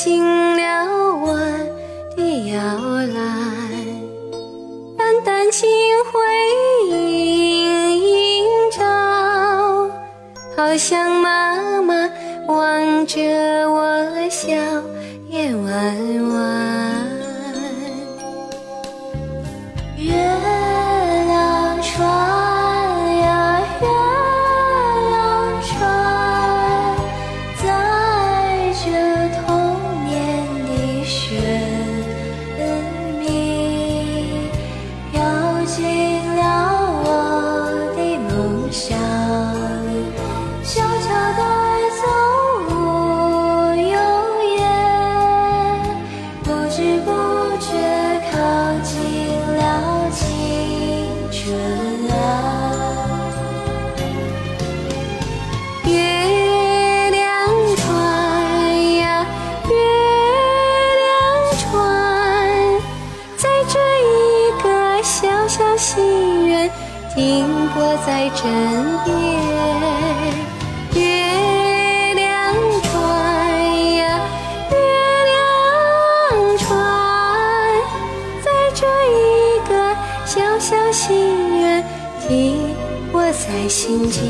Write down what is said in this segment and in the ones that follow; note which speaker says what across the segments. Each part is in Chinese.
Speaker 1: 进了我的摇篮，淡淡清辉映映照，好像妈妈望着我笑眼弯弯。心愿停泊在枕边。月亮船呀，月亮船，在这一个小小心愿停泊在心间。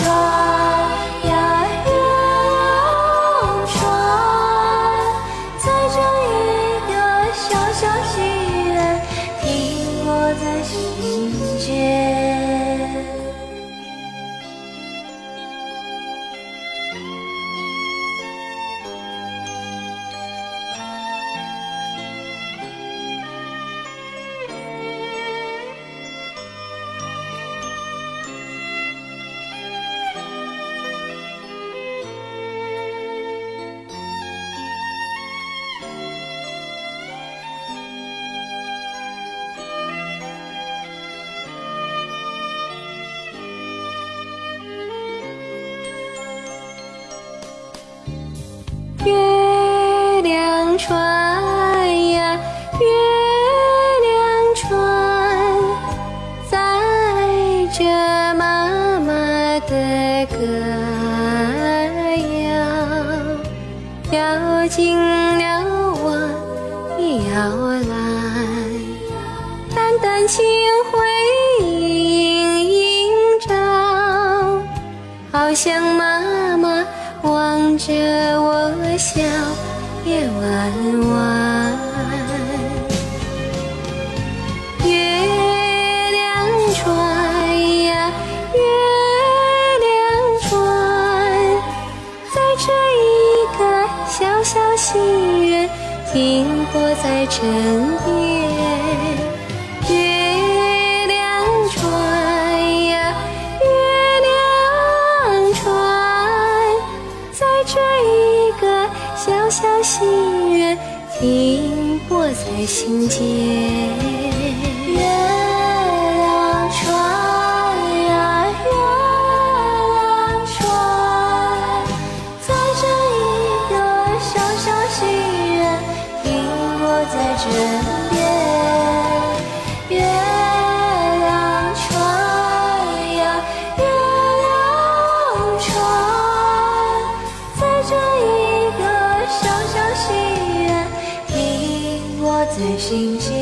Speaker 1: 亮船呀，月亮船，载着妈妈的歌谣，飘进了我的摇篮，淡淡清辉映映照。好像妈妈望着我笑颜弯弯。月亮船呀，月亮船，在这一个小小心愿停泊在枕边。月亮船呀，月亮船，在这一个小小心愿停泊在心间。月亮船呀，月亮船，在这一个小小心愿停泊在这在星星